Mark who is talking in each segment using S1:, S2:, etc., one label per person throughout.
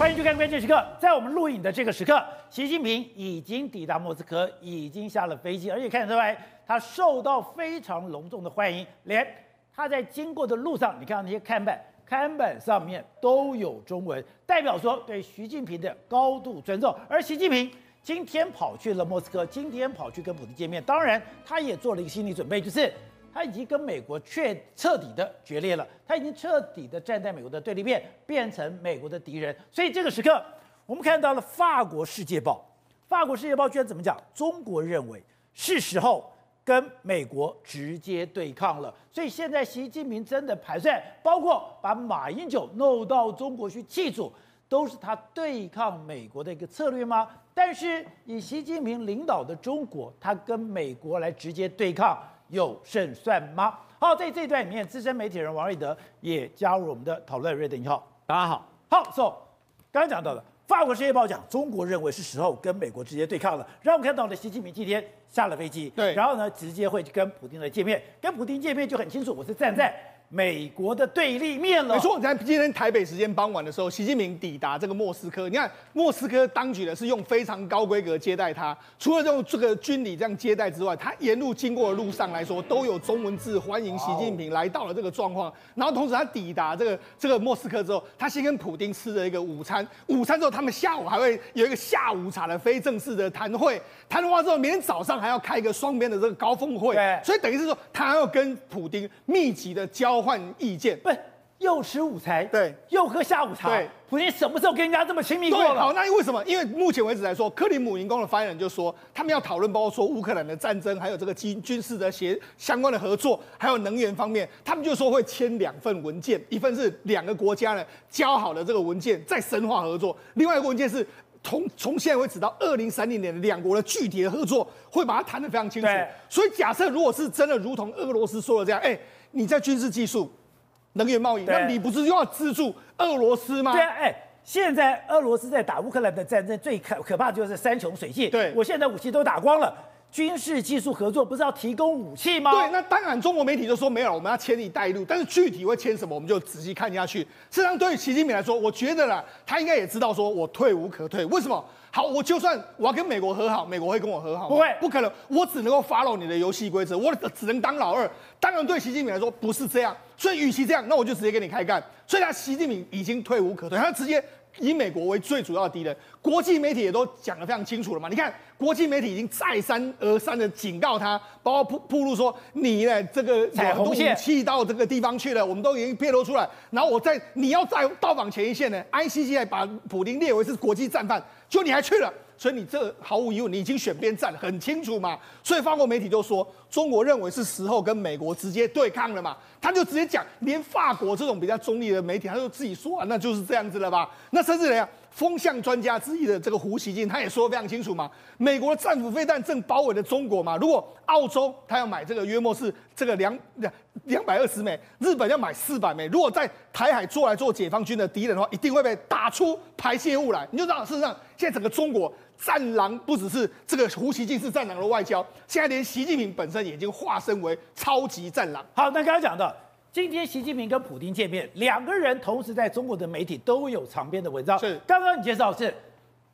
S1: 欢迎收看《关键时刻》。在我们录影的这个时刻，习近平已经抵达莫斯科，已经下了飞机，而且看得出来，他受到非常隆重的欢迎。连他在经过的路上，你看到那些看板，看板上面都有中文，代表说对习近平的高度尊重。而习近平今天跑去了莫斯科，今天跑去跟普京见面，当然他也做了一个心理准备，就是。他已经跟美国确彻底的决裂了，他已经彻底的站在美国的对立面，变成美国的敌人。所以这个时刻，我们看到了法国《世界报》，法国《世界报》居然怎么讲？中国认为是时候跟美国直接对抗了。所以现在习近平真的盘算，包括把马英九弄到中国去祭祖，都是他对抗美国的一个策略吗？但是以习近平领导的中国，他跟美国来直接对抗。有胜算吗？好，在这一段里面，资深媒体人王瑞德也加入我们的讨论。瑞德你好，
S2: 大家好。
S1: 好，so 刚刚讲到的，法国《世界报》讲，中国认为是时候跟美国直接对抗了。让我们看到了习近平今天下了飞机，
S2: 对，
S1: 然后呢，直接会跟普京来见面，跟普京见面就很清楚，我是站在。美国的对立面了。
S2: 没错，在今天台北时间傍晚的时候，习近平抵达这个莫斯科。你看，莫斯科当局呢是用非常高规格接待他，除了用这个军礼这样接待之外，他沿路经过的路上来说，都有中文字欢迎习近平来到了这个状况。然后同时他抵达这个这个莫斯科之后，他先跟普丁吃了一个午餐。午餐之后，他们下午还会有一个下午茶的非正式的谈会。谈完话之后，明天早上还要开一个双边的这个高峰会。对，所以等于是说，他还要跟普丁密集的交。换意见，
S1: 不是又吃午餐，
S2: 对，
S1: 又喝下午茶，
S2: 对。
S1: 普京什么时候跟人家这么亲密过了？
S2: 好，那为什么？因为目前为止来说，克里姆林宫的发言人就说，他们要讨论包括说乌克兰的战争，还有这个军军事的协相关的合作，还有能源方面，他们就说会签两份文件，一份是两个国家呢交好的这个文件，再深化合作；另外一个文件是从从现在为止到二零三零年的两国的具体的合作，会把它谈得非常清楚。所以假设如果是真的如同俄罗斯说的这样，哎，你在军事技术。能源贸易，那你不是又要资助俄罗斯吗？
S1: 对啊，哎，现在俄罗斯在打乌克兰的战争，最可可怕的就是山穷水尽。
S2: 对，
S1: 我现在武器都打光了，军事技术合作不是要提供武器吗？
S2: 对，那当然，中国媒体就说没有，我们要签一带一路，但是具体会签什么，我们就仔细看下去。实际上，对于习近平来说，我觉得啦，他应该也知道，说我退无可退。为什么？好，我就算我要跟美国和好，美国会跟我和好吗？
S1: 不会，
S2: 不可能。我只能够 follow 你的游戏规则，我只能当老二。当然，对习近平来说不是这样。所以，与其这样，那我就直接跟你开干。所以，他习近平已经退无可退，他直接以美国为最主要的敌人。国际媒体也都讲得非常清楚了嘛。你看，国际媒体已经再三而三的警告他，包括铺铺路说你呢这个
S1: 踩红线，
S2: 武器到这个地方去了，我们都已经披露出来。然后我在你要再到访前一线呢，ICC 还把普丁列为是国际战犯，就你还去了。所以你这毫无疑问，你已经选边站很清楚嘛。所以法国媒体就说，中国认为是时候跟美国直接对抗了嘛。他就直接讲，连法国这种比较中立的媒体，他就自己说啊，那就是这样子了吧。那甚至怎样，风向专家之一的这个胡锡进，他也说得非常清楚嘛。美国的战斧飞弹正包围着中国嘛。如果澳洲他要买这个约莫是这个两两两百二十枚，日本要买四百枚。如果在台海做来做解放军的敌人的话，一定会被打出排泄物来。你就知道，事实上现在整个中国。战狼不只是这个胡锡进是战狼的外交，现在连习近平本身已经化身为超级战狼。
S1: 好，那刚刚讲到，今天习近平跟普京见面，两个人同时在中国的媒体都有长篇的文章。
S2: 是，
S1: 刚刚你介绍是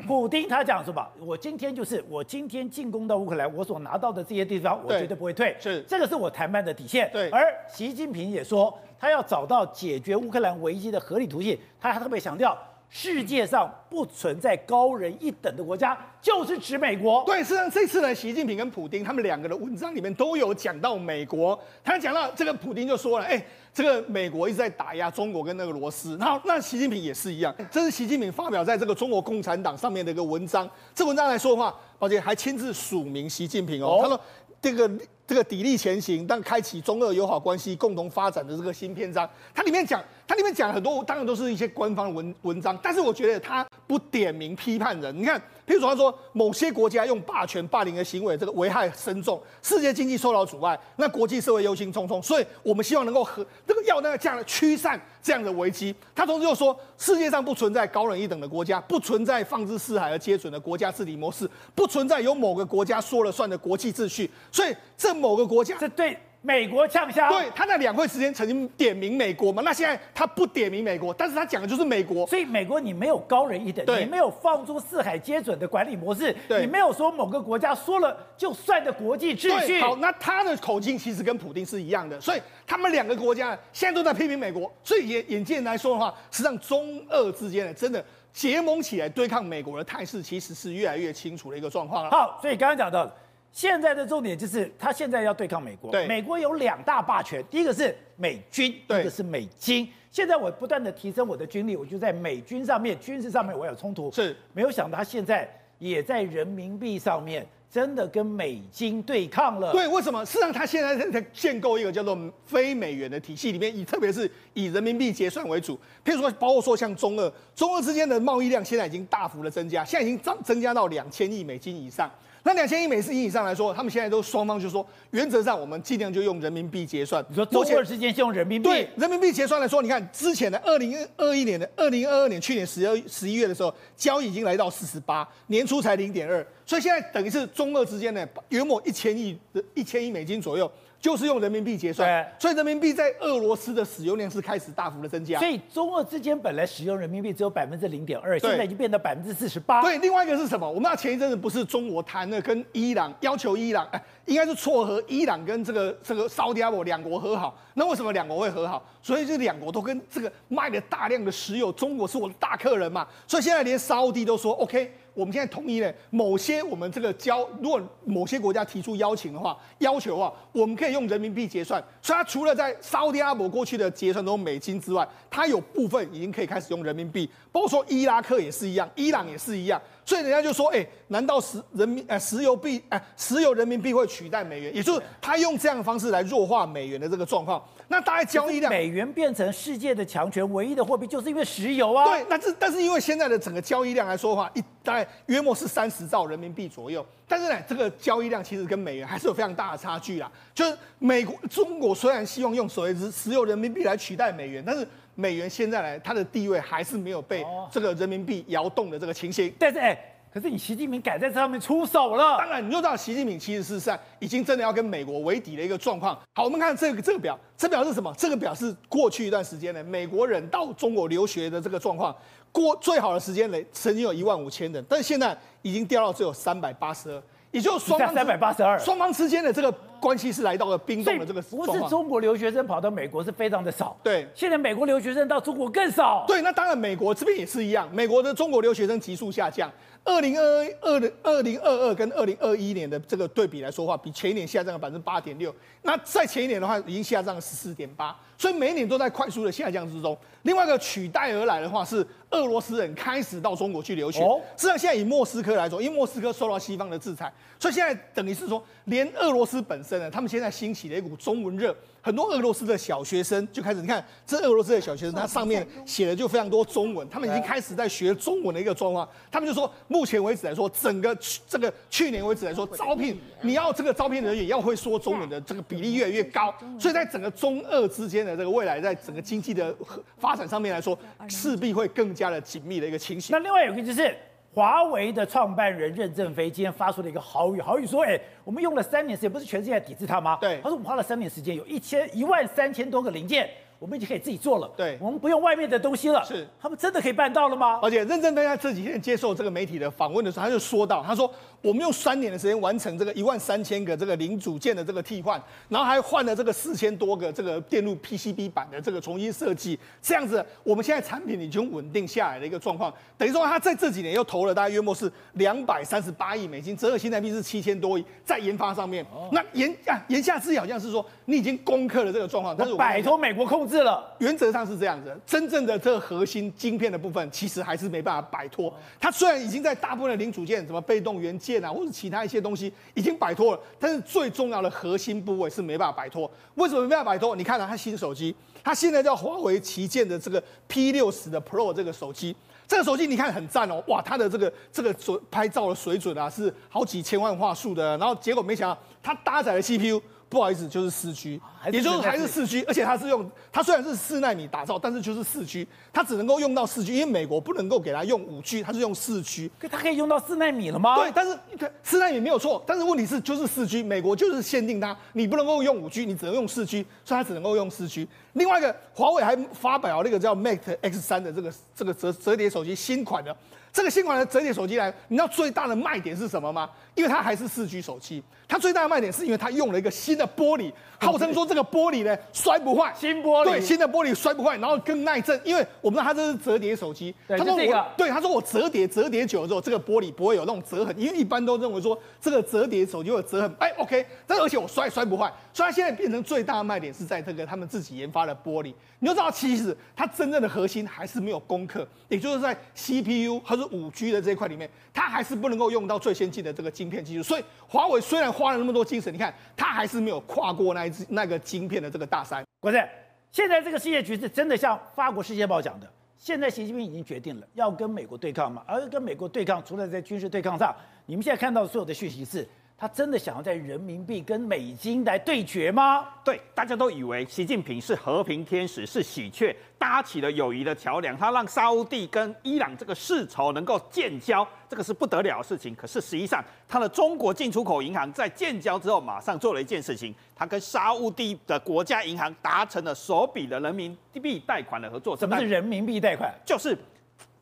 S1: 普京他讲什么，我今天就是我今天进攻到乌克兰，我所拿到的这些地方，我绝对不会退。
S2: 是，
S1: 这个是我谈判的底线。
S2: 对，
S1: 而习近平也说，他要找到解决乌克兰危机的合理途径，他还特别强调。世界上不存在高人一等的国家，就是指美国。
S2: 对，实际上这次呢，习近平跟普京他们两个的文章里面都有讲到美国。他讲到这个，普京就说了：“哎，这个美国一直在打压中国跟那个俄罗斯。”然后那习近平也是一样，这是习近平发表在这个中国共产党上面的一个文章。这文章来说的话，而且还亲自署名习近平哦。他说：“这个这个砥砺前行，但开启中俄友好关系共同发展的这个新篇章。”它里面讲。它里面讲很多，当然都是一些官方文文章，但是我觉得它不点名批判人。你看，譬如说他说某些国家用霸权霸凌的行为，这个危害深重，世界经济受到阻碍，那国际社会忧心忡忡，所以我们希望能够和这个要那个这样的驱散这样的危机。他同时又说，世界上不存在高人一等的国家，不存在放之四海而皆准的国家治理模式，不存在由某个国家说了算的国际秩序。所以这某个国家，
S1: 这对。美国呛声。
S2: 对，他在两会时间曾经点名美国嘛，那现在他不点名美国，但是他讲的就是美国。
S1: 所以美国你没有高人一等，你没有放诸四海皆准的管理模式，
S2: 对
S1: 你没有说某个国家说了就算的国际秩序。
S2: 好，那他的口径其实跟普京是一样的，所以他们两个国家现在都在批评美国。所以眼眼见来说的话，实际上中俄之间的，真的结盟起来对抗美国的态势，其实是越来越清楚的一个状况了。
S1: 好，所以刚刚讲到，现在的重点就是他现在要对抗美国。
S2: 对
S1: 美国有两大霸权，第一个是美军，
S2: 对
S1: 一个是美金。现在我不断的提升我的军力，我就在美军上面、军事上面我有冲突。
S2: 是，
S1: 没有想到他现在也在人民币上面真的跟美金对抗了。
S2: 对，为什么？事实上，他现在在建构一个叫做非美元的体系里面，以特别是以人民币结算为主。譬如说，包括说像中俄，中俄之间的贸易量现在已经大幅的增加，现在已经增增加到两千亿美金以上。那两千亿美金以上来说，他们现在都双方就说，原则上我们尽量就用人民币结算。
S1: 你说中俄之间是用人民币？
S2: 对，人民币结算来说，你看之前的二零二一年的二零二二年，去年十二十一月的时候，交易已经来到四十八，年初才零点二，所以现在等于是中俄之间呢，约莫一千亿的一千亿美金左右。就是用人民币结算，所以人民币在俄罗斯的使用量是开始大幅的增加。
S1: 所以中俄之间本来使用人民币只有百分之零点二，
S2: 对
S1: 现在已经变到百分之四十八。
S2: 对，另外一个是什么？我们那前一阵子不是中国谈了跟伊朗要求伊朗，哎，应该是撮合伊朗跟这个这个沙特阿拉伯两国和好。那为什么两国会和好？所以这两国都跟这个卖了大量的石油，中国是我的大客人嘛。所以现在连沙特都说 OK。我们现在同意了某些我们这个交，如果某些国家提出邀请的话，要求的话，我们可以用人民币结算。所以它除了在沙特阿拉伯过去的结算都用美金之外，它有部分已经可以开始用人民币，包括说伊拉克也是一样，伊朗也是一样。所以人家就说，哎，难道石人民呃石油币哎石油人民币会取代美元？也就是他用这样的方式来弱化美元的这个状况。那大概交易量，
S1: 美元变成世界的强权，唯一的货币就是因为石油啊。
S2: 对，那这但是因为现在的整个交易量来说的话，一大概约莫是三十兆人民币左右。但是呢，这个交易量其实跟美元还是有非常大的差距啦。就是美国、中国虽然希望用所谓的石油人民币来取代美元，但是美元现在来它的地位还是没有被这个人民币摇动的这个情形。
S1: 但是哎。可是你习近平敢在这上面出手了？
S2: 当然，你就知道习近平其实是在已经真的要跟美国为敌的一个状况。好，我们看这个这个表，这表是什么？这个表是过去一段时间呢，美国人到中国留学的这个状况。过最好的时间呢，曾经有一万五千人，但是现在已经掉到只有三百八十二，也就双方
S1: 三百八十二，
S2: 双方之间的这个关系是来到了冰冻的这个。
S1: 不是中国留学生跑到美国是非常的少，
S2: 对，
S1: 现在美国留学生到中国更少。
S2: 对，那当然美国这边也是一样，美国的中国留学生急速下降。二零二二的二零二二跟二零二一年的这个对比来说话，比前一年下降了百分之八点六。那在前一年的话，已经下降了十四点八，所以每一年都在快速的下降之中。另外一个取代而来的话，是俄罗斯人开始到中国去留学。实际上现在以莫斯科来说，因为莫斯科受到西方的制裁，所以现在等于是说，连俄罗斯本身呢，他们现在兴起了一股中文热。很多俄罗斯的小学生就开始，你看这俄罗斯的小学生，他上面写的就非常多中文，他们已经开始在学中文的一个状况。他们就说，目前为止来说，整个这个去年为止来说，招聘你要这个招聘人员要会说中文的这个比例越来越高，所以在整个中俄之间的这个未来，在整个经济的发展上面来说，势必会更加的紧密的一个情形。
S1: 那另外有一个就是。华为的创办人任正非今天发出了一个豪语，豪语说：“哎，我们用了三年时间，不是全世界抵制他吗？
S2: 对，
S1: 他说我们花了三年时间，有一千一万三千多个零件。”我们已经可以自己做了，
S2: 对，
S1: 我们不用外面的东西了。
S2: 是，他
S1: 们真的可以办到了吗？
S2: 而且任正非在这几天接受这个媒体的访问的时候，他就说到，他说我们用三年的时间完成这个一万三千个这个零组件的这个替换，然后还换了这个四千多个这个电路 PCB 板的这个重新设计，这样子我们现在产品已经稳定下来的一个状况。等于说他在这几年又投了大概约莫是两百三十八亿美金，折合新台币是七千多亿在研发上面。哦、那言啊言下之意好像是说你已经攻克了这个状况，但是我
S1: 摆脱美国控制了，
S2: 原则。上是这样子，真正的这个核心晶片的部分，其实还是没办法摆脱。它虽然已经在大部分的零组件，什么被动元件电脑，或者其他一些东西已经摆脱了，但是最重要的核心部位是没办法摆脱。为什么没办法摆脱？你看到它新手机，它现在叫华为旗舰的这个 P 六十的 Pro 这个手机，这个手机你看很赞哦，哇，它的这个这个准拍照的水准啊是好几千万画素的，然后结果没想到它搭载了 CPU。不好意思，就是四 G，也就是还是四 G，而且它是用它虽然是四纳米打造，但是就是四 G，它只能够用到四 G，因为美国不能够给它用五 G，它是用四 G。
S1: 可它可以用到四纳米了吗？
S2: 对，但是四纳米没有错，但是问题是就是四 G，美国就是限定它，你不能够用五 G，你只能用四 G，所以它只能够用四 G。另外一个，华为还发表了那个叫 Mate X 三的这个这个折折叠手机新款的。这个新款的折叠手机来，你知道最大的卖点是什么吗？因为它还是四 G 手机，它最大的卖点是因为它用了一个新的玻璃，号称说这个玻璃呢摔不坏，
S1: 新玻璃，
S2: 对，新的玻璃摔不坏，然后更耐震，因为我们知道它这是折叠手机，
S1: 对
S2: 他说我
S1: 这个。
S2: 对他说我折叠折叠久了之后，这个玻璃不会有那种折痕，因为一般都认为说这个折叠手机会有折痕，哎，OK，但而且我摔摔不坏，所以它现在变成最大的卖点是在这个他们自己研发的玻璃，你就知道其实它真正的核心还是没有攻克，也就是在 CPU 它是五 G 的这一块里面，它还是不能够用到最先进的这个晶片技术。所以华为虽然花了那么多精神，你看它还是没有跨过那一只那个晶片的这个大山。
S1: 国正，现在这个世界局势真的像法国《世界报》讲的，现在习近平已经决定了要跟美国对抗嘛，而跟美国对抗，除了在军事对抗上，你们现在看到所有的讯息是。他真的想要在人民币跟美金来对决吗？
S3: 对，大家都以为习近平是和平天使，是喜鹊，搭起了友谊的桥梁，他让沙乌地跟伊朗这个世仇能够建交，这个是不得了的事情。可是实际上，他的中国进出口银行在建交之后，马上做了一件事情，他跟沙乌地的国家银行达成了首笔的人民币贷款的合作。
S1: 什么是人民币贷款？
S3: 就是。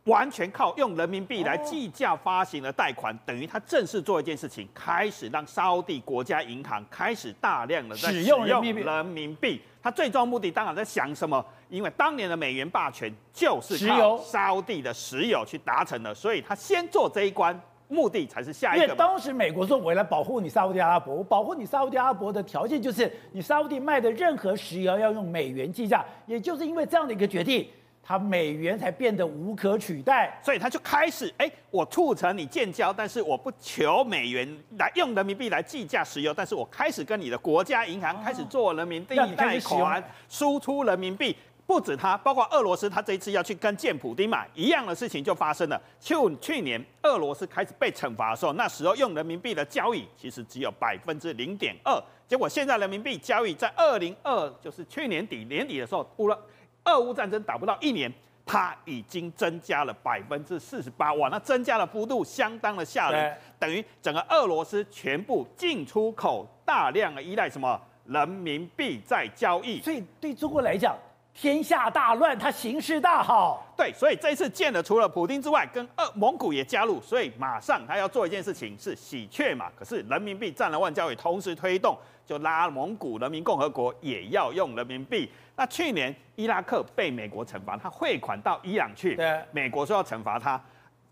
S3: 完全靠用人民币来计价发行的贷款，等于他正式做一件事情，开始让沙乌地国家银行开始大量的在使用人民币。他最终目的当然在想什么？因为当年的美元霸权就是靠沙乌地的石油去达成的，所以他先做这一关，目的才是下一个。
S1: 因为当时美国说，我来保护你沙乌地阿拉伯，我保护你沙乌地阿拉伯的条件就是你沙乌地卖的任何石油要用美元计价，也就是因为这样的一个决定。它美元才变得无可取代，
S3: 所以他就开始哎，我促成你建交，但是我不求美元来用人民币来计价石油，但是我开始跟你的国家银行开始做人民币贷款，输出人民币。不止他，包括俄罗斯，他这一次要去跟建普丁买一样的事情就发生了。去去年俄罗斯开始被惩罚的时候，那时候用人民币的交易其实只有百分之零点二，结果现在人民币交易在二零二就是去年底年底的时候，乌了。俄乌战争打不到一年，它已经增加了百分之四十八，哇，那增加的幅度相当的吓人，等于整个俄罗斯全部进出口大量的依赖什么？人民币在交易，
S1: 所以对中国来讲，天下大乱，他形势大好。
S3: 对，所以这次见了除了普丁之外，跟俄蒙古也加入，所以马上他要做一件事情是喜鹊嘛，可是人民币占了万交易，同时推动。就拉蒙古人民共和国也要用人民币。那去年伊拉克被美国惩罚，他汇款到伊朗去，美国说要惩罚他，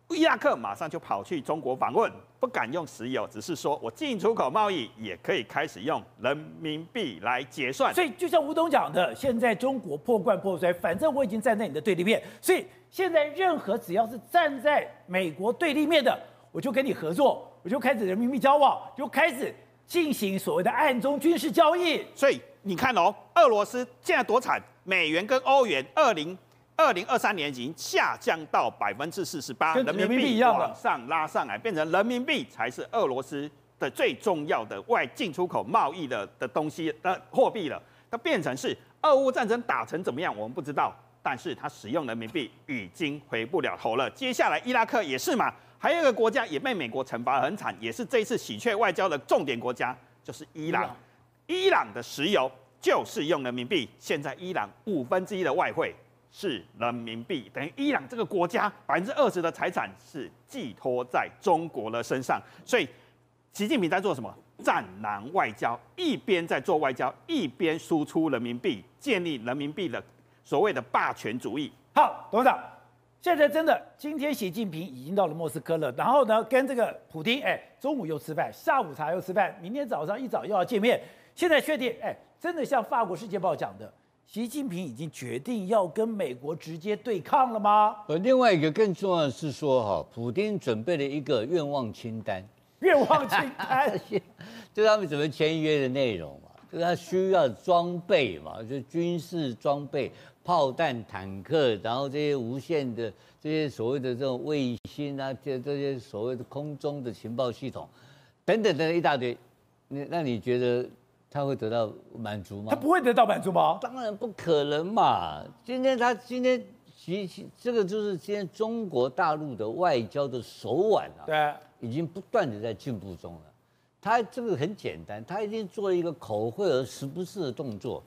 S3: 伊拉克马上就跑去中国访问，不敢用石油，只是说我进出口贸易也可以开始用人民币来结算。
S1: 所以就像吴董讲的，现在中国破罐破摔，反正我已经站在你的对立面，所以现在任何只要是站在美国对立面的，我就跟你合作，我就开始人民币交往，就开始。进行所谓的暗中军事交易，
S3: 所以你看哦，俄罗斯现在多惨，美元跟欧元二零二零二三年已经下降到百分之四十八，人民币往上拉上来，变成人民币才是俄罗斯的最重要的外进出口贸易的的东西的货币了。它变成是俄乌战争打成怎么样，我们不知道，但是它使用人民币已经回不了头了。接下来伊拉克也是嘛。还有一个国家也被美国惩罚很惨，也是这一次喜鹊外交的重点国家，就是伊朗。伊朗的石油就是用人民币，现在伊朗五分之一的外汇是人民币，等于伊朗这个国家百分之二十的财产是寄托在中国的身上。所以，习近平在做什么？战狼外交，一边在做外交，一边输出人民币，建立人民币的所谓的霸权主义。
S1: 好，董事长。现在真的，今天习近平已经到了莫斯科了，然后呢，跟这个普丁，哎，中午又吃饭，下午茶又吃饭，明天早上一早又要见面。现在确定，哎，真的像法国《世界报》讲的，习近平已经决定要跟美国直接对抗了吗？
S4: 呃，另外一个更重要的是说，哈，普京准备了一个愿望清单，
S1: 愿望清单，
S4: 就他们怎么签约的内容嘛，就是他需要装备嘛，就军事装备。炮弹、坦克，然后这些无线的这些所谓的这种卫星啊，这这些所谓的空中的情报系统，等等等等一大堆。那那你觉得他会得到满足吗？
S1: 他不会得到满足吗？
S4: 当然不可能嘛！今天他今天其实这个就是今天中国大陆的外交的手腕啊，
S1: 对，
S4: 已经不断的在进步中了。他这个很简单，他一定做了一个口惠而实不至的动作。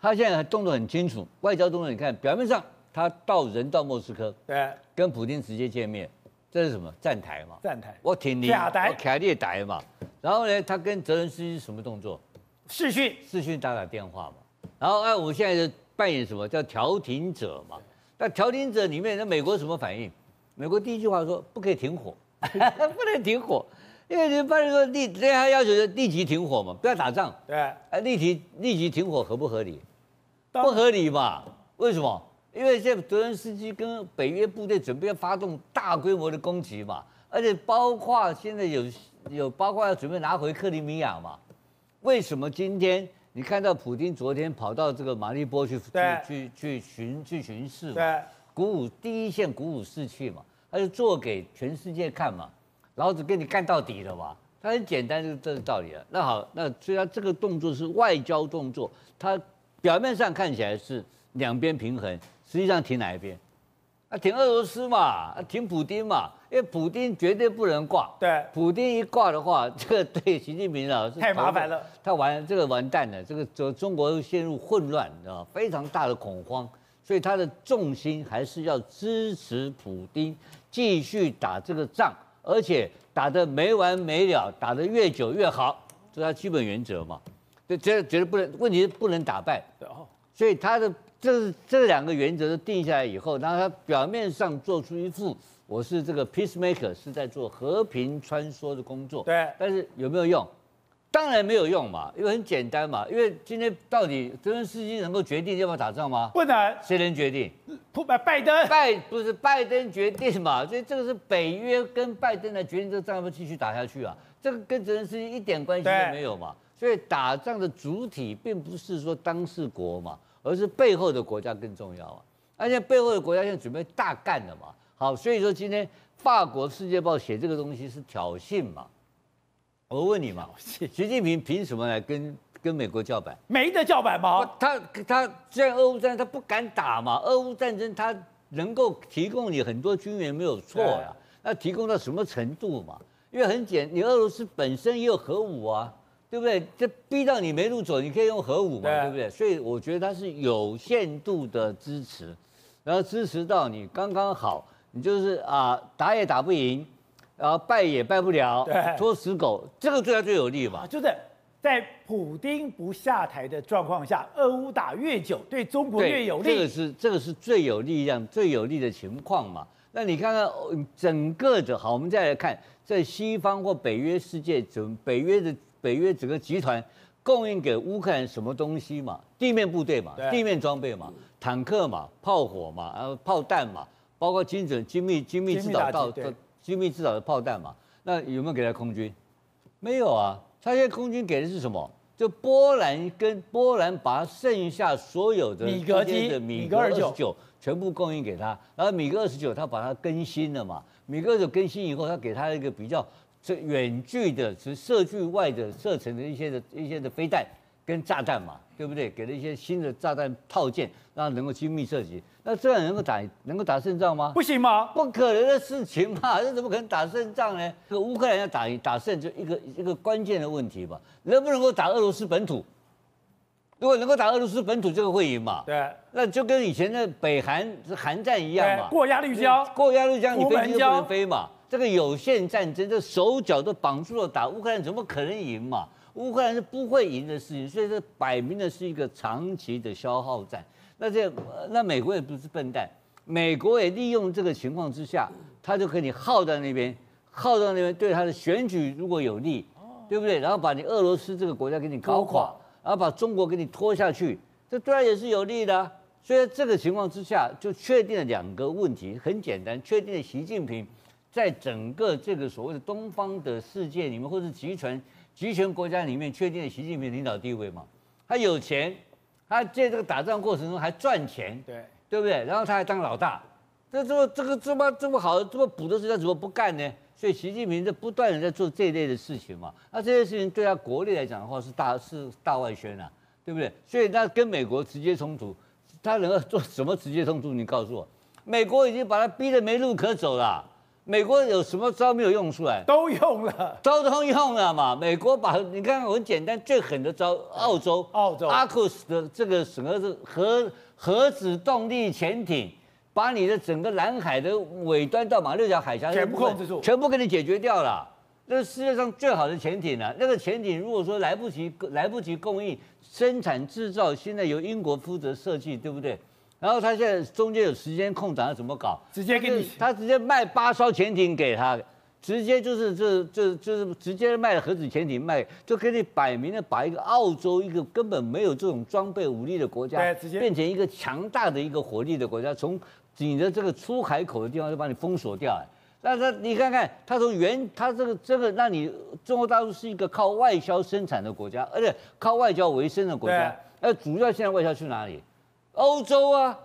S4: 他现在动作很清楚，外交动作你看，表面上他到人到莫斯科，
S1: 对，
S4: 跟普京直接见面，这是什么？站台嘛，
S1: 站台。
S4: 我挺你，我凯列台嘛。然后呢，他跟泽连斯基什么动作？
S1: 视讯，
S4: 视讯打打电话嘛，然后哎，我现在就扮演什么叫调停者嘛？那调停者里面，那美国什么反应？美国第一句话说不可以停火，不能停火，因为你发现说立，人家要求立即停火嘛，不要打仗。
S1: 对，
S4: 哎，立即立即停火合不合理？不合理嘛？为什么？因为现在泽连斯基跟北约部队准备要发动大规模的攻击嘛，而且包括现在有有包括要准备拿回克里米亚嘛。为什么今天你看到普京昨天跑到这个马利波去去去巡去巡视嘛？
S1: 对，
S4: 鼓舞第一线鼓舞士气嘛，他就做给全世界看嘛，老子跟你干到底了嘛，他很简单就是这个道理了。那好，那虽然这个动作是外交动作，他表面上看起来是两边平衡，实际上挺哪一边？啊，挺俄罗斯嘛，啊，挺普丁嘛。因为普丁绝对不能挂，
S1: 对，
S4: 普丁一挂的话，这个对习近平啊是
S1: 太麻烦了，
S4: 他完这个完蛋了，这个中中国陷入混乱，你知道？非常大的恐慌，所以他的重心还是要支持普丁继续打这个仗，而且打得没完没了，打得越久越好，这是他基本原则嘛。就觉得觉得不能，问题是不能打败，所以他的这这两个原则都定下来以后，然后他表面上做出一副。我是这个 peacemaker，是在做和平穿梭的工作。
S1: 对，
S4: 但是有没有用？当然没有用嘛，因为很简单嘛。因为今天到底泽连斯基能够决定要不要打仗吗？
S1: 不能。
S4: 谁能决定？
S1: 不拜拜登。
S4: 拜不是拜登决定嘛？所以这个是北约跟拜登来决定这个仗要不要继续打下去啊？这个跟泽连斯基一点关系都没有嘛。所以打仗的主体并不是说当事国嘛，而是背后的国家更重要啊。而且背后的国家现在准备大干了嘛。好，所以说今天法国《世界报》写这个东西是挑衅嘛？我问你嘛，习近平凭什么来跟跟美国叫板？
S1: 没得叫板吗？
S4: 他他虽然俄乌战争他不敢打嘛，俄乌战争他能够提供你很多军援没有错呀、啊，那提供到什么程度嘛？因为很简，你俄罗斯本身也有核武啊，对不对？这逼到你没路走，你可以用核武嘛，对，对不对？所以我觉得它是有限度的支持，然后支持到你刚刚好。你就是啊，打也打不赢，然后败也败不了，拖死狗，这个对他最有利嘛？
S1: 就是在普丁不下台的状况下，俄乌打越久，对中国越有利。
S4: 这个是这个是最有力量、最有利的情况嘛？那你看看整个的，好，我们再来看，在西方或北约世界，整北约的北约整个集团供应给乌克兰什么东西嘛？地面部队嘛，地面装备嘛，坦克嘛，炮火嘛，然后炮弹嘛。包括精准、精密、精密制导到精密制导的炮弹嘛？那有没有给他空军？没有啊，他现在空军给的是什么？就波兰跟波兰把剩下所有的
S1: 米格机的
S4: 米格二十九全部供应给他，然后米格二十九他把它更新了嘛？米格二十九更新以后，他给他一个比较这远距的，是射距外的射程的一些的一些的飞弹跟炸弹嘛？对不对？给了一些新的炸弹套件，让它能够精密射击。那这样能够打能够打胜仗吗？
S1: 不行吗？
S4: 不可能的事情嘛！这怎么可能打胜仗呢？这个乌克兰要打打胜，就一个一个关键的问题吧。能不能够打俄罗斯本土？如果能够打俄罗斯本土，这个会赢嘛？
S1: 对。那
S4: 就跟以前的北韩是韩战一样嘛？
S1: 过鸭绿江，
S4: 过鸭绿江，你飞机都不能飞嘛？这个有限战争，这手脚都绑住了，打乌克兰怎么可能赢嘛？乌克兰是不会赢的事情，所以这摆明的是一个长期的消耗战。那这那美国也不是笨蛋，美国也利用这个情况之下，他就可以耗在那边，耗到那边对他的选举如果有利，对不对？然后把你俄罗斯这个国家给你搞垮，然后把中国给你拖下去，这对他也是有利的啊。所以在这个情况之下，就确定了两个问题，很简单，确定了习近平在整个这个所谓的东方的世界里面，或者集权。集权国家里面确定了习近平领导地位嘛？他有钱，他在这个打仗过程中还赚钱，
S1: 对
S4: 对不对？然后他还当老大，这这么这个这么这么好这么补的事，他怎么不干呢？所以习近平在不断的在做这一类的事情嘛。那这些事情对他国内来讲的话是大是大外宣啊，对不对？所以他跟美国直接冲突，他能够做什么直接冲突？你告诉我，美国已经把他逼得没路可走了。美国有什么招没有用出来？
S1: 都用了，
S4: 招都用了嘛。美国把你看很简单，最狠的招，澳洲，
S1: 澳洲
S4: 阿库斯的这个什么是核核子动力潜艇，把你的整个南海的尾端到马六甲海峡
S1: 全部控制住，
S4: 全部给你解决掉了。这是世界上最好的潜艇了。那个潜艇如果说来不及来不及供应生产制造，现在由英国负责设计，对不对？然后他现在中间有时间空档，要怎么搞？
S1: 直接给你，
S4: 他直接卖八艘潜艇给他，直接就是这这就是直接卖核子潜艇卖，就给你摆明了把一个澳洲一个根本没有这种装备武力的国家，变成一个强大的一个火力的国家，从你的这个出海口的地方就把你封锁掉。那他你看看，他从原他这个这个，那你中国大陆是一个靠外销生产的国家，而且靠外交为生的国家，那主要现在外销去哪里？欧洲啊，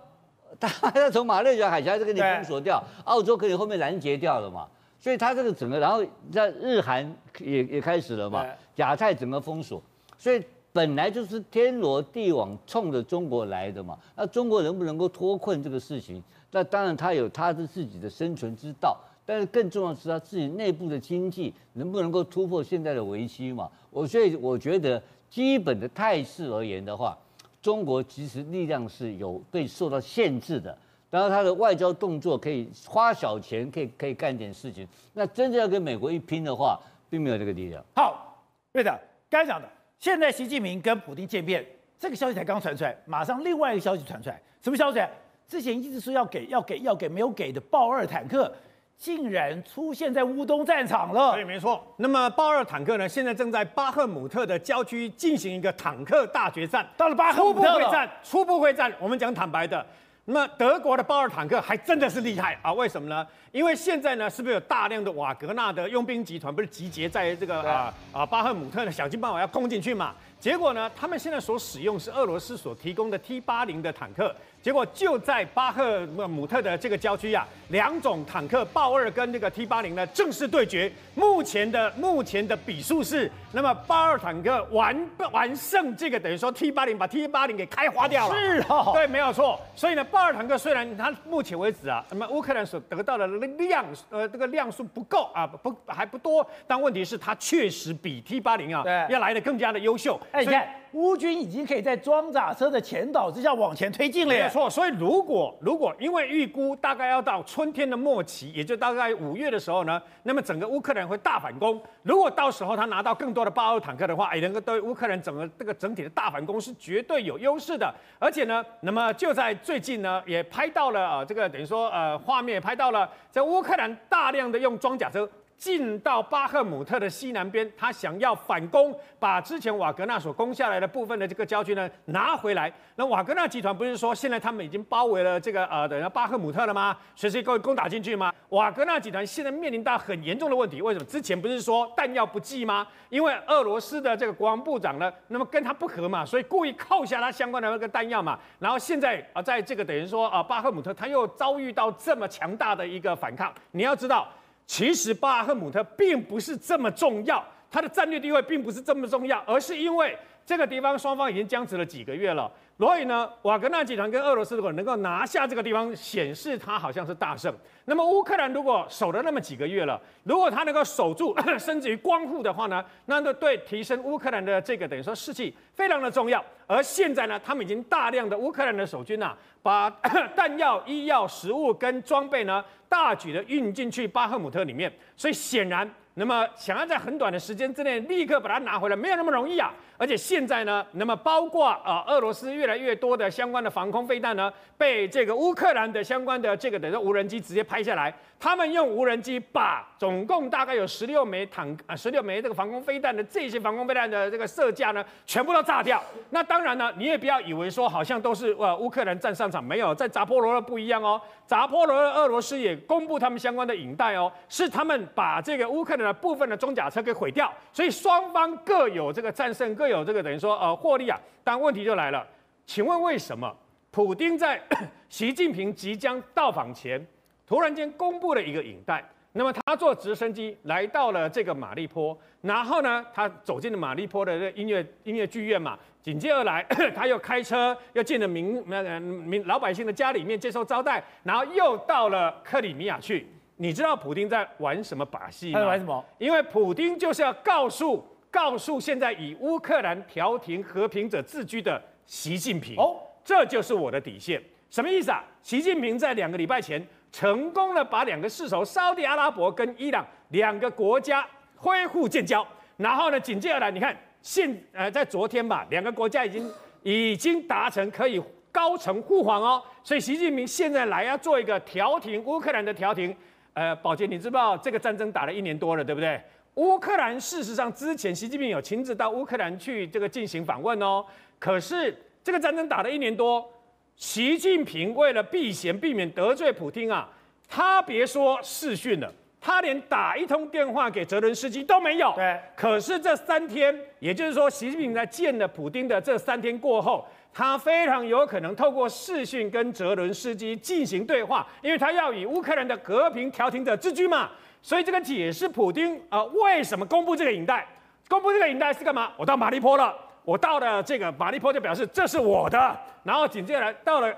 S4: 他还要从马六甲海峡就给你封锁掉，澳洲可以后面拦截掉了嘛，所以他这个整个，然后在日韩也也开始了嘛，亚太整个封锁，所以本来就是天罗地网冲着中国来的嘛，那中国能不能够脱困这个事情，那当然他有他的自己的生存之道，但是更重要的是他自己内部的经济能不能够突破现在的危机嘛，我所以我觉得基本的态势而言的话。中国其实力量是有被受到限制的，然后他的外交动作可以花小钱，可以可以干点事情。那真正要跟美国一拼的话，并没有这个力量。
S1: 好，对的，刚才讲的，现在习近平跟普丁见面，这个消息才刚传出来，马上另外一个消息传出来，什么消息？之前一直说要给要给要给没有给的豹二坦克。竟然出现在乌东战场了。
S5: 对，没错。那么豹二坦克呢，现在正在巴赫姆特的郊区进行一个坦克大决战。
S1: 到了巴赫姆特，初步会战，
S5: 初步会战。我们讲坦白的，那么德国的豹二坦克还真的是厉害啊！为什么呢？因为现在呢，是不是有大量的瓦格纳的佣兵集团不是集结在这个啊啊巴赫姆特呢？想尽办法要攻进去嘛。结果呢，他们现在所使用是俄罗斯所提供的 T 八零的坦克。结果就在巴赫姆特的这个郊区啊，两种坦克豹二跟这个 T 八零呢正式对决。目前的目前的比数是，那么豹二坦克完完胜这个等于说 T 八零把 T 八零给开花掉了。
S1: 是哦，
S5: 对，没有错。所以呢，豹二坦克虽然它目前为止啊，那么乌克兰所得到的量呃这个量数不够啊，不还不多，但问题是它确实比 T 八零啊要来的更加的优秀。
S1: 哎，你看乌军已经可以在装甲车的前导之下往前推进了没。
S5: 错，所以如果如果因为预估大概要到春天的末期，也就大概五月的时候呢，那么整个乌克兰会大反攻。如果到时候他拿到更多的八二坦克的话，也能够对乌克兰整个这个整体的大反攻是绝对有优势的。而且呢，那么就在最近呢，也拍到了啊，这个等于说呃画面也拍到了在乌克兰大量的用装甲车。进到巴赫姆特的西南边，他想要反攻，把之前瓦格纳所攻下来的部分的这个郊区呢拿回来。那瓦格纳集团不是说现在他们已经包围了这个呃等于巴赫姆特了吗？随时可以攻打进去吗？瓦格纳集团现在面临到很严重的问题，为什么？之前不是说弹药不济吗？因为俄罗斯的这个国防部长呢，那么跟他不合嘛，所以故意扣下他相关的那个弹药嘛。然后现在啊，在这个等于说啊巴赫姆特，他又遭遇到这么强大的一个反抗，你要知道。其实巴赫姆特并不是这么重要，它的战略地位并不是这么重要，而是因为这个地方双方已经僵持了几个月了。所以呢，瓦格纳集团跟俄罗斯如果能够拿下这个地方，显示他好像是大胜。那么乌克兰如果守了那么几个月了，如果他能够守住，甚至于光复的话呢，那对提升乌克兰的这个等于说士气非常的重要。而现在呢，他们已经大量的乌克兰的守军呐、啊，把 弹药、医药、食物跟装备呢，大举的运进去巴赫姆特里面。所以显然。那么想要在很短的时间之内立刻把它拿回来，没有那么容易啊！而且现在呢，那么包括啊、俄罗斯越来越多的相关的防空飞弹呢，被这个乌克兰的相关的这个等于说无人机直接拍下来。他们用无人机把总共大概有十六枚坦啊，十六枚这个防空飞弹的这些防空飞弹的这个射架呢，全部都炸掉。那当然呢，你也不要以为说好像都是呃乌克兰战上场，没有，在扎波罗热不一样哦。扎波罗热俄罗斯也公布他们相关的影带哦，是他们把这个乌克兰的部分的装甲车给毁掉。所以双方各有这个战胜，各有这个等于说呃获利啊。但问题就来了，请问为什么普丁在 习近平即将到访前，突然间公布了一个影带，那么他坐直升机来到了这个马利坡，然后呢，他走进了马利坡的这音乐音乐剧院嘛。紧接而来，他又开车又进了民那个民老百姓的家里面接受招待，然后又到了克里米亚去。你知道普丁在玩什么把戏吗？
S1: 他在玩什么？
S5: 因为普丁就是要告诉告诉现在以乌克兰调停和平者自居的习近平，哦，这就是我的底线。什么意思啊？习近平在两个礼拜前成功的把两个世仇沙特阿拉伯跟伊朗两个国家恢复建交，然后呢，紧接而来，你看现呃在昨天吧，两个国家已经已经达成可以高层互访哦，所以习近平现在来要做一个调停乌克兰的调停。呃，宝杰，你知道这个战争打了一年多了，对不对？乌克兰事实上之前习近平有亲自到乌克兰去这个进行访问哦。可是这个战争打了一年多，习近平为了避嫌，避免得罪普京啊，他别说视讯了，他连打一通电话给泽伦斯基都没有。
S1: 对。可
S5: 是这三天，也就是说，习近平在见了普京的这三天过后。他非常有可能透过视讯跟泽伦斯基进行对话，因为他要以乌克兰的和平调停者自居嘛。所以这个解释普丁啊、为什么公布这个影带？公布这个影带是干嘛？我到马利坡了，我到了这个马利坡就表示这是我的。然后紧接着到了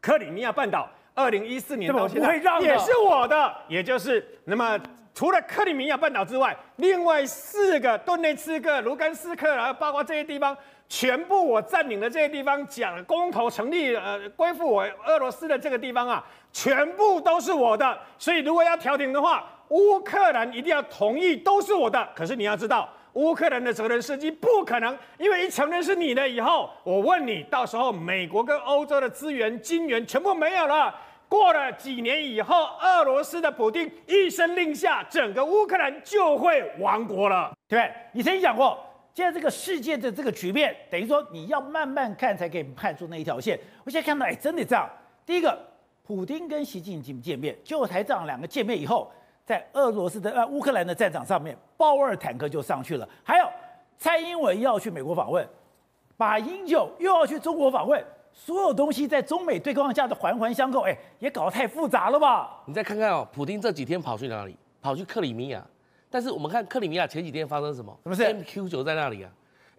S5: 克里米亚半岛，二零一四年到现在也是我的。也就是那么除了克里米亚半岛之外，另外四个顿内茨克、卢甘斯克，然后包括这些地方。全部我占领的这些地方，讲公投成立，呃，归附我俄罗斯的这个地方啊，全部都是我的。所以如果要调停的话，乌克兰一定要同意，都是我的。可是你要知道，乌克兰的责任司机不可能，因为一承认是你的以后，我问你，到时候美国跟欧洲的资源、金援全部没有了。过了几年以后，俄罗斯的普丁一声令下，整个乌克兰就会亡国了。
S1: 对，你曾经讲过。现在这个世界的这个局面，等于说你要慢慢看才可以看出那一条线。我现在看到，哎，真的这样。第一个，普丁跟习近平见面，就台长两个见面以后，在俄罗斯的呃乌克兰的战场上面，豹二坦克就上去了。还有，蔡英文要去美国访问，马英九又要去中国访问，所有东西在中美对抗下的环环相扣，哎，也搞得太复杂了吧？
S6: 你再看看哦，普京这几天跑去哪里？跑去克里米亚。但是我们看克里米亚前几天发生什么？
S1: 什么事
S6: ？MQ 九在那里啊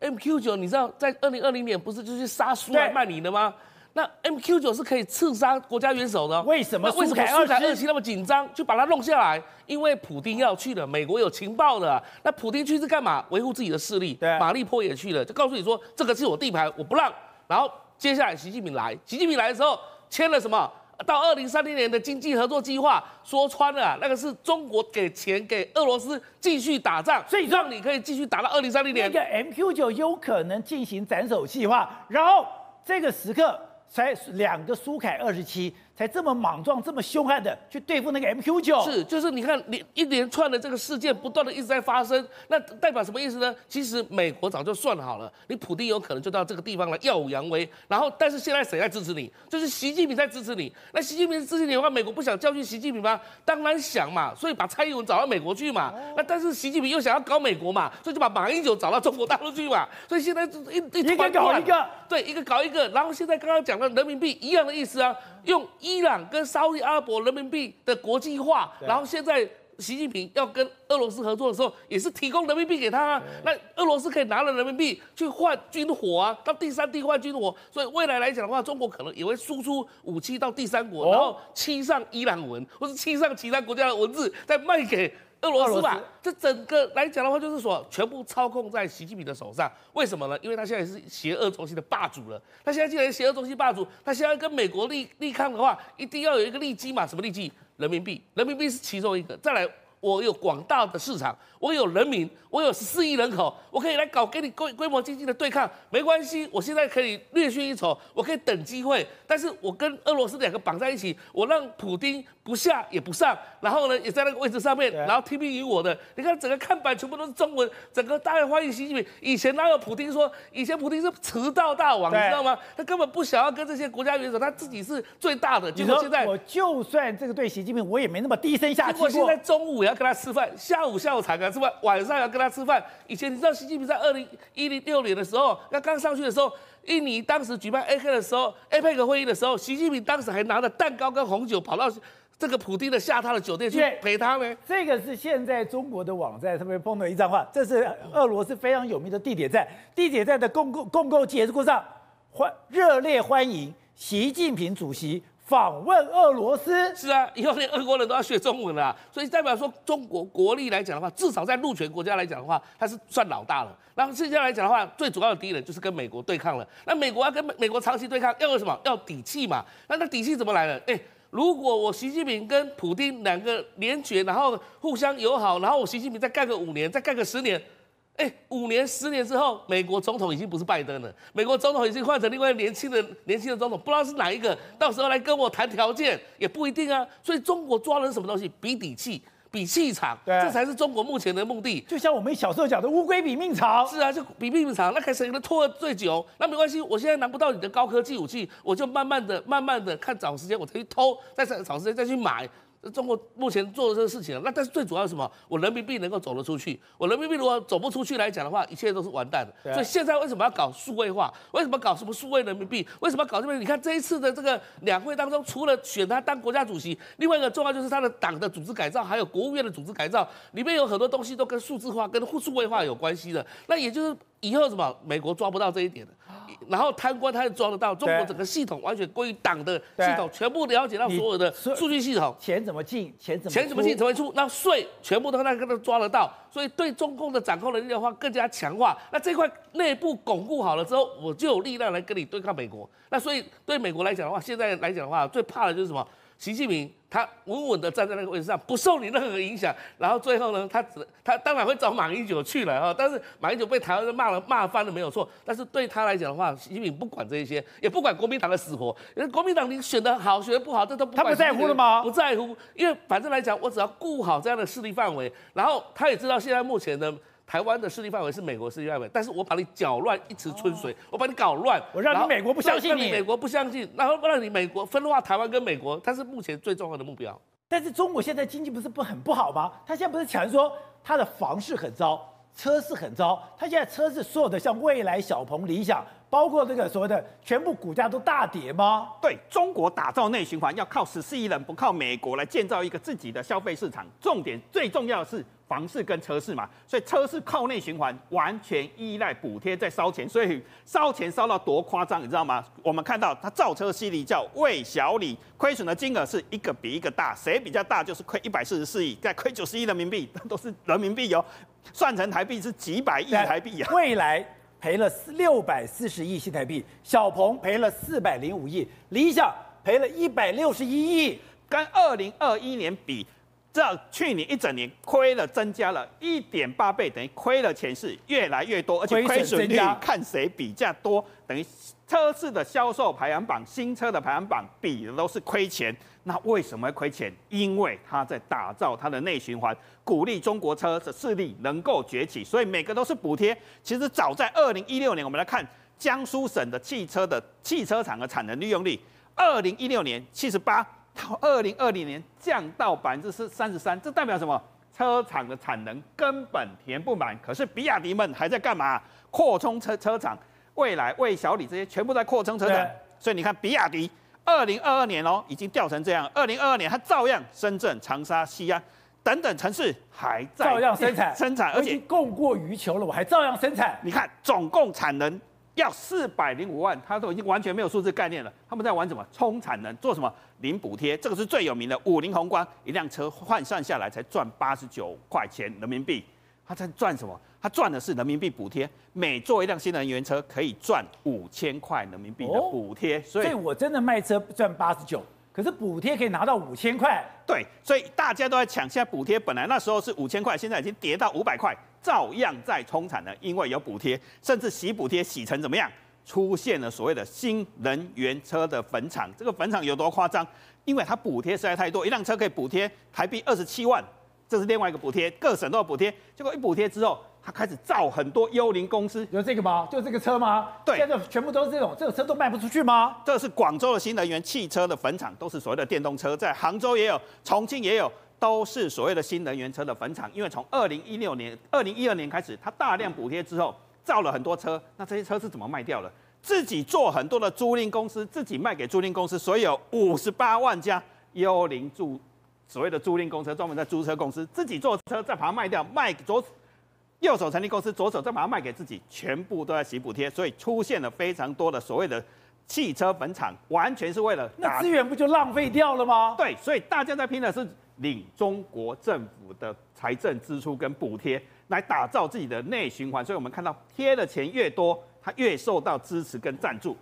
S6: ？MQ 九你知道在二零二零年不是就去杀苏莱曼尼的吗？那 MQ 九是可以刺杀国家元首的。
S1: 为什么？
S6: 为什么苏凯二期那么紧张，就把它弄下来？因为普丁要去了，美国有情报的。那普丁去是干嘛？维护自己的势力。
S1: 对。
S6: 马利坡也去了，就告诉你说这个是我地盘，我不让。然后接下来习近平来，习近平来的时候签了什么？到二零三零年的经济合作计划，说穿了，那个是中国给钱给俄罗斯继续打仗，所以让你可以继续打到二零三零年。
S1: 那个 MQ 九有可能进行斩首计划，然后这个时刻才两个苏凯二十七。才这么莽撞、这么凶悍的去对付那个 MQ 九，
S6: 是就是你看，连一连串的这个事件不断的一直在发生，那代表什么意思呢？其实美国早就算好了，你普丁有可能就到这个地方来耀武扬威，然后但是现在谁在支持你？就是习近平在支持你。那习近平支持你的话，美国不想教训习近平吗？当然想嘛，所以把蔡英文找到美国去嘛。那但是习近平又想要搞美国嘛，所以就把马英九找到中国大陆去嘛。所以现在一一
S1: 一个搞一个，
S6: 对，一个搞一个，然后现在刚刚讲的人民币一样的意思啊。用伊朗跟沙特阿拉伯人民币的国际化，然后现在习近平要跟俄罗斯合作的时候，也是提供人民币给他啊。那俄罗斯可以拿了人民币去换军火啊，到第三地换军火。所以未来来讲的话，中国可能也会输出武器到第三国，然后漆上伊朗文，或是漆上其他国家的文字，再卖给。俄罗斯吧，这整个来讲的话，就是说全部操控在习近平的手上。为什么呢？因为他现在是邪恶中心的霸主了。他现在既然邪恶中心霸主，他现在跟美国力力抗的话，一定要有一个利基嘛？什么利基？人民币，人民币是其中一个。再来。我有广大的市场，我有人民，我有十四亿人口，我可以来搞跟你规规模经济的对抗，没关系，我现在可以略逊一筹，我可以等机会，但是我跟俄罗斯两个绑在一起，我让普丁不下也不上，然后呢也在那个位置上面，然后听命于我的。你看整个看板全部都是中文，整个大家欢迎习近平。以前哪有普京说？以前普京是迟到大王，你知道吗？他根本不想要跟这些国家元首，他自己是最大的。结果现在
S1: 我就算这个对习近平，我也没那么低声下
S6: 气过。现在中午也。要跟他吃饭，下午下午才跟他吃饭，晚上要跟他吃饭。以前你知道习近平在二零一零六年的时候，那刚上去的时候，印尼当时举办 APEC 的时候，APEC 会议的时候，习近平当时还拿着蛋糕跟红酒跑到这个普丁的下榻的酒店去陪他呢？
S1: 这个是现在中国的网站上面碰到一张画，这是俄罗斯非常有名的地铁站，地铁站的公共公共结构上欢热烈欢迎习近平主席访问俄罗斯。
S6: 是啊，以后连俄国人都要学中文了啊，所以代表说中国国力来讲的话，至少在陆权国家来讲的话，它是算老大了。然后现在来讲的话，最主要的敌人就是跟美国对抗了。那美国要跟美美国长期对抗，要有什么？要底气嘛。那那底气怎么来的？哎。如果我习近平跟普京两个联决，然后互相友好，然后我习近平再干个五年，再干个十年，哎，五年十年之后，美国总统已经不是拜登了，美国总统已经换成另外年轻的年轻的总统，不知道是哪一个，到时候来跟我谈条件也不一定啊。所以中国抓的是什么东西？比底气。比气场，对这才是中国目前的目的。
S1: 就像我们小时候讲的乌龟比命长。
S6: 是啊，就比命长，那看谁能拖得最久。那没关系，我现在拿不到你的高科技武器，我就慢慢的、慢慢的看找时间，我再去偷，再找时间再去买。中国目前做的这个事情，那但是最主要是什么？我人民币能够走得出去。我人民币如果走不出去来讲的话，一切都是完蛋的。所以现在为什么要搞数位化？为什么搞什么数位人民币？为什么搞这边？你看这一次的这个两会当中，除了选他当国家主席，另外一个重要就是他的党的组织改造，还有国务院的组织改造，里面有很多东西都跟数字化、跟数位化有关系的。那也就是以后什么？美国抓不到这一点的。然后贪官他也抓得到，中国整个系统完全归于党的系统，全部了解到所有的数据系统，
S1: 钱怎么进，钱怎么
S6: 钱怎么进，怎么出，那税全部都那个都抓得到，所以对中共的掌控能力的话更加强化。那这块内部巩固好了之后，我就有力量来跟你对抗美国。那所以对美国来讲的话，现在来讲的话，最怕的就是什么？习近平他稳稳的站在那个位置上，不受你任何影响。然后最后呢，他只他当然会找马英九去了哈。但是马英九被台湾人骂了骂翻了没有错。但是对他来讲的话，习近平不管这一些，也不管国民党的死活。因为国民党你选的好，选的不好，这都不管。
S1: 他不在乎了吗？
S6: 不在乎，因为反正来讲，我只要顾好这样的势力范围。然后他也知道现在目前的。台湾的势力范围是美国势力范围，但是我把你搅乱一池春水，我把你搞乱，
S1: 我让你美国不相信你，
S6: 美国不相信，然后让你美国分化台湾跟美国，它是目前最重要的目标。
S1: 但是中国现在经济不是不很不好吗？他现在不是强说他的房市很糟，车市很糟，他现在车市所有的像蔚来、小鹏、理想，包括这个所谓的全部股价都大跌吗？
S3: 对，中国打造内循环要靠十四亿人，不靠美国来建造一个自己的消费市场。重点最重要的是。房市跟车市嘛，所以车市靠内循环，完全依赖补贴在烧钱，所以烧钱烧到多夸张，你知道吗？我们看到他造车系列叫魏小李，亏损的金额是一个比一个大，谁比较大就是亏一百四十四亿，再亏九十亿人民币，都是人民币哟，算成台币是几百亿台币啊。
S1: 未来赔了六百四十亿新台币，小鹏赔了四百零五亿，理想赔了一百六十一亿，
S3: 跟二零二一年比。这去年一整年亏了，增加了一点八倍，等于亏了钱是越来越多，而且亏损率看谁比较多，等于车市的销售排行榜、新车的排行榜比的都是亏钱。那为什么会亏钱？因为他在打造他的内循环，鼓励中国车的势力能够崛起，所以每个都是补贴。其实早在二零一六年，我们来看江苏省的汽车的汽车厂的产能利用率，二零一六年七十八。到二零二零年降到百分之是三十三，这代表什么？车厂的产能根本填不满。可是比亚迪们还在干嘛？扩充车车厂，未来、魏小李这些全部在扩充车厂。所以你看，比亚迪二零二二年哦，已经掉成这样。二零二二年它照样深圳、长沙、西安等等城市还在
S1: 照样生产
S3: 生产，而且
S1: 供过于求了，我还照样生产。
S3: 你看总共产能。要四百零五万，他都已经完全没有数字概念了。他们在玩什么？充产能，做什么？零补贴，这个是最有名的。五菱宏光一辆车换算下来才赚八十九块钱人民币，他在赚什么？他赚的是人民币补贴，每做一辆新能源车可以赚五千块人民币的补贴。哦、所以，
S1: 所以我真的卖车赚八十九。可是补贴可以拿到五千块，
S3: 对，所以大家都在抢。现在补贴本来那时候是五千块，现在已经跌到五百块，照样在冲产了，因为有补贴，甚至洗补贴洗成怎么样？出现了所谓的新能源车的坟场。这个坟场有多夸张？因为它补贴实在太多，一辆车可以补贴台币二十七万，这是另外一个补贴，各省都有补贴。结果一补贴之后。它开始造很多幽灵公司，
S1: 有这个吗？就这个车吗？
S3: 对，
S1: 现在全部都是这种，这个车都卖不出去吗？
S3: 这是广州的新能源汽车的坟场，都是所谓的电动车，在杭州也有，重庆也有，都是所谓的新能源车的坟场。因为从二零一六年、二零一二年开始，它大量补贴之后，造了很多车，那这些车是怎么卖掉的？自己做很多的租赁公司，自己卖给租赁公司，所以有五十八万家幽灵租所谓的租赁公司，专门在租车公司，自己做车再把它卖掉，卖左右手成立公司，左手再把它卖给自己，全部都在洗补贴，所以出现了非常多的所谓的汽车坟场，完全是为了
S1: 那资源不就浪费掉了吗？
S3: 对，所以大家在拼的是领中国政府的财政支出跟补贴，来打造自己的内循环。所以我们看到贴的钱越多，它越受到支持跟赞助。